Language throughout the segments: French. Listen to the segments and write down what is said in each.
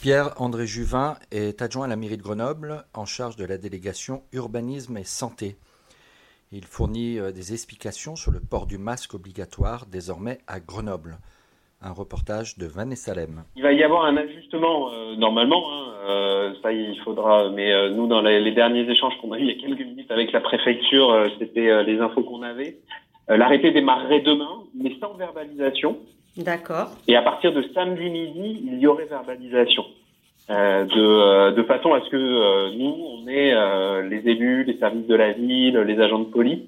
Pierre-André Juvin est adjoint à la mairie de Grenoble en charge de la délégation urbanisme et santé. Il fournit euh, des explications sur le port du masque obligatoire désormais à Grenoble. Un reportage de Vanessa Lem. Il va y avoir un ajustement euh, normalement, hein, euh, ça il faudra, mais nous dans les, derniers échanges qu'on a eu il y a quelques minutes avec la préfecture, c'était les infos qu'on avait. L'arrêté démarrerait demain, mais sans verbalisation. D'accord. Et à partir de samedi midi, il y aurait verbalisation. Euh, de, euh, de façon à ce que euh, nous, on ait euh, les élus, les services de la ville, les agents de police,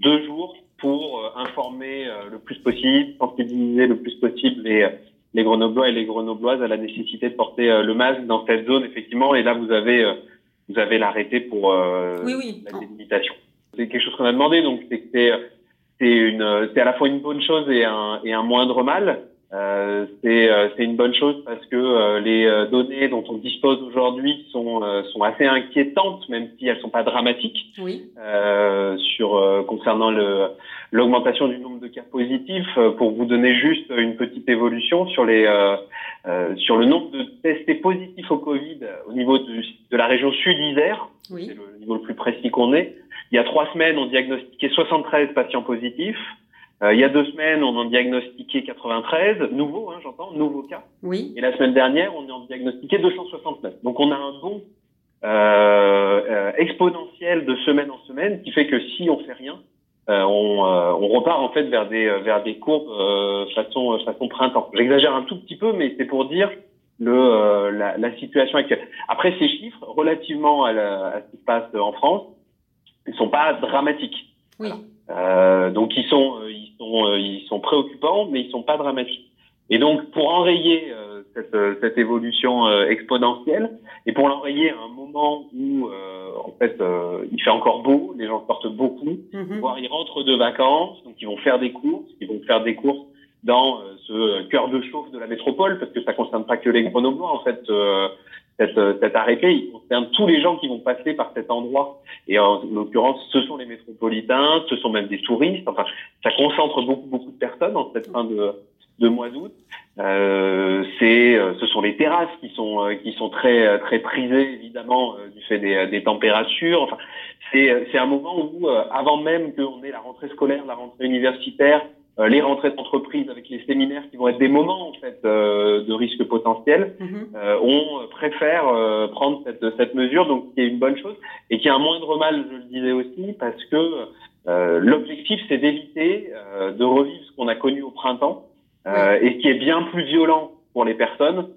deux jours pour euh, informer euh, le plus possible, sensibiliser le plus possible les, les Grenoblois et les Grenobloises à la nécessité de porter le masque dans cette zone, effectivement. Et là, vous avez, euh, vous avez l'arrêté pour euh, Oui, oui. la délimitation. C'est quelque chose qu'on a demandé, donc c'est que c'est une c'est à la fois une bonne chose et un et un moindre mal. Euh, c'est euh, une bonne chose parce que euh, les euh, données dont on dispose aujourd'hui sont euh, sont assez inquiétantes, même si elles sont pas dramatiques Oui. euh, sur euh, concernant l'augmentation du nombre de cas positifs. Euh, pour vous donner juste une petite évolution sur les euh, euh, sur le nombre de testés positifs au Covid au niveau de, de la région sud-Isère, Oui. c'est le niveau le plus précis qu'on ait. Il y a trois semaines, on diagnostiquait 73 patients positifs. Euh, il y a deux semaines, on en diagnostiquait 93, nouveaux, hein, j'entends, nouveaux cas. Oui. Et la semaine dernière, on en diagnostiquait 269. Donc on a un bond euh, euh, exponentiel de semaine en semaine qui fait que si on fait rien, euh, on, euh, on repart en fait vers des vers des courbes façon façon printemps. J'exagère un tout petit peu, mais c'est pour dire le la, la situation actuelle. Après ces chiffres, relativement à, la- à ce qui se passe en France, ils sont pas dramatiques. Oui. Euh, donc ils sont euh, ils sont euh, ils sont préoccupants, mais ils sont pas dramatiques. Et donc pour enrayer euh, cette, cette évolution euh, exponentielle et pour l'enrayer à un moment où euh, en fait euh, il fait encore beau, les gens sortent beaucoup, Mhm. voire ils rentrent de vacances, donc ils vont faire des courses, ils vont faire des courses dans ce cœur de chauffe de la métropole parce que ça concerne pas que les Grenoblois en fait. Cette, euh, cet arrêté, il concerne tous les gens qui vont passer par cet endroit. Et en l'occurrence, ce sont les métropolitains, ce sont même des touristes. Enfin, ça concentre beaucoup, beaucoup de personnes en cette fin de, de mois d'août. Euh, c'est, euh, ce sont les terrasses qui sont, euh, qui sont très, très prisées évidemment du fait des, des températures. Enfin, c'est, c'est un moment où, avant même qu'on ait la rentrée scolaire, la rentrée universitaire, les rentrées d'entreprise avec les séminaires qui vont être des moments en fait euh, de risque potentiel, euh, on préfère euh, prendre cette, cette mesure, donc qui est une bonne chose et qui a un moindre mal, je le disais aussi, parce que euh, l'objectif c'est d'éviter euh, de revivre ce qu'on a connu au printemps euh, et qui est bien plus violent pour les personnes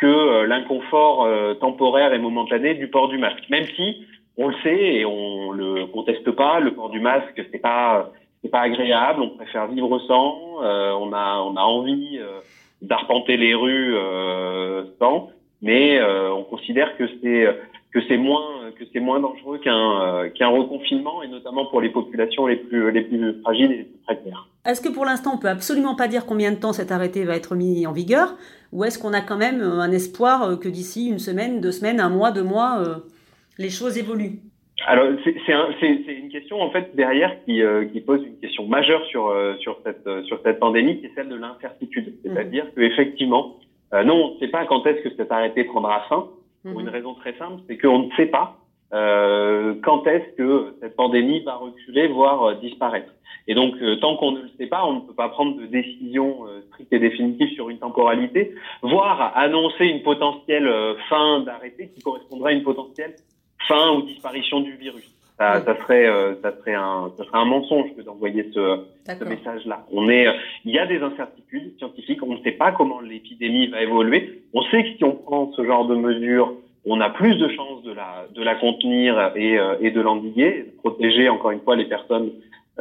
que euh, l'inconfort euh, temporaire et momentané du port du masque. Même si on le sait et on le conteste pas, le port du masque c'est pas c'est pas agréable, on préfère vivre sans, euh, on a on a envie euh, d'arpenter les rues euh, sans, mais on considère que c'est que c'est moins que c'est moins dangereux qu'un qu'un reconfinement et notamment pour les populations les plus les plus fragiles et les plus précaires. Est-ce que pour l'instant, on peut absolument pas dire combien de temps cet arrêté va être mis en vigueur Ou est-ce qu'on a quand même un espoir que d'ici une semaine, deux semaines, un mois, deux mois, les choses évoluent? Alors c'est un- une question en fait derrière qui, euh, qui pose une question majeure sur euh, sur cette euh, sur cette pandémie, qui est celle de l'incertitude. C'est-à-dire que effectivement, euh, non, on ne sait pas quand est-ce que cet arrêté prendra fin. Pour une Mhm. raison très simple, c'est qu'on ne sait pas euh, quand est-ce que cette pandémie va reculer, voire euh, disparaître. Et donc, euh, tant qu'on ne le sait pas, on ne peut pas prendre de décision euh, stricte et définitive sur une temporalité, voire annoncer une potentielle euh, fin d'arrêté qui correspondrait à une potentielle fin ou disparition du virus. Ça, Oui. ça serait, euh, ça serait un, ça serait un mensonge que d'envoyer ce, ce message-là. On est, euh, il y a des incertitudes scientifiques. On ne sait pas comment l'épidémie va évoluer. On sait que si on prend ce genre de mesures, on a plus de chances de la, de la contenir et, euh, et de l'endiguer, de protéger encore une fois les personnes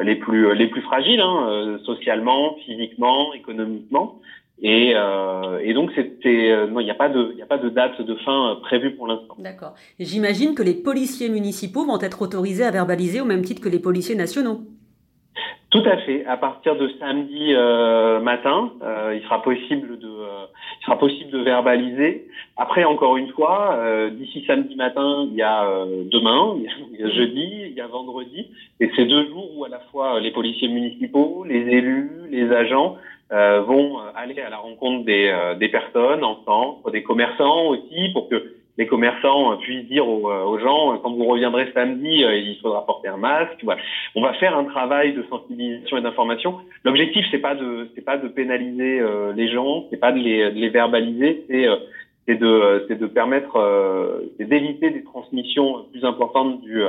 les plus, les plus fragiles, hein, euh, socialement, physiquement, économiquement. Et, euh, et donc, c'était, euh, non, il n'y a pas de, il a pas de date de fin euh, prévue pour l'instant. D'accord. J'imagine que les policiers municipaux vont être autorisés à verbaliser au même titre que les policiers nationaux. Tout à fait. À partir de samedi euh, matin, euh, il sera possible de, euh, il sera possible de verbaliser. Après, encore une fois, d'ici samedi matin, il y a demain, il y a jeudi, il y a vendredi, et c'est deux jours où à la fois les policiers municipaux, les élus, les agents vont aller à la rencontre des, des personnes en des commerçants aussi, pour que les commerçants puissent dire aux, euh, gens quand vous reviendrez samedi, euh, il faudra porter un masque. Voilà. On va faire un travail de sensibilisation et d'information. L'objectif c'est pas de c'est pas de pénaliser euh, les gens, c'est pas de les, de les verbaliser, c'est c'est de c'est de permettre d'éviter des transmissions plus importantes du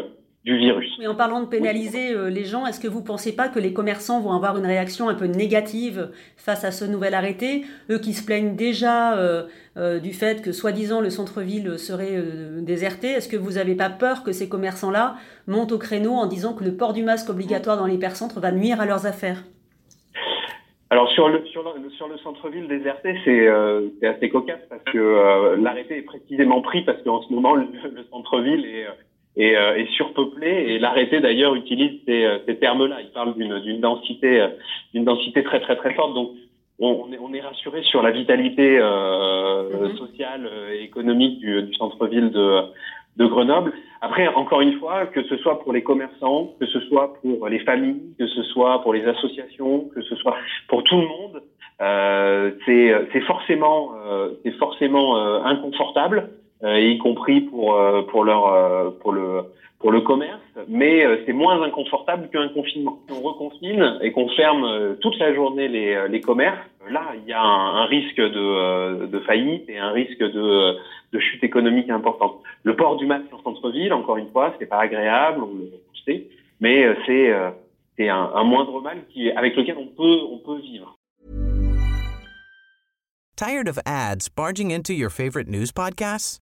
du virus. Mais en parlant de pénaliser euh, les gens, est-ce que vous ne pensez pas que les commerçants vont avoir une réaction un peu négative face à ce nouvel arrêté? Eux qui se plaignent déjà euh, euh, du fait que, soi-disant, le centre-ville serait déserté, est-ce que vous n'avez pas peur que ces commerçants-là montent au créneau en disant que le port du masque obligatoire dans les hypercentres va nuire à leurs affaires? Alors sur le sur le, sur le centre-ville déserté, c'est assez cocasse parce que l'arrêté est précisément pris parce qu'en ce moment le, le centre-ville est et, euh, et surpeuplé. Et l'arrêté d'ailleurs utilise ces, euh, ces termes-là. Il parle d'une, densité, euh, d'une densité très très très forte. Donc on, est, on est rassuré sur la vitalité euh, mm-hmm. sociale et économique du, du centre-ville de, de Grenoble. Après, encore une fois, que ce soit pour les commerçants, que ce soit pour les familles, que ce soit pour les associations, que ce soit pour tout le monde, euh, c'est, c'est forcément, c'est forcément inconfortable. Euh, y compris pour euh, pour leur euh, pour le pour le commerce, mais c'est moins inconfortable qu'un confinement. Si on reconfine et qu'on ferme toute la journée les, les commerces, là, il y a un, risque de, de faillite et un risque de, de chute économique importante. Le port du masque en centre-ville, encore une fois, c'est pas agréable, on le sait, mais c'est c'est un, un, moindre mal qui, avec lequel on peut on peut vivre. Tired of ads barging into your favorite news podcasts?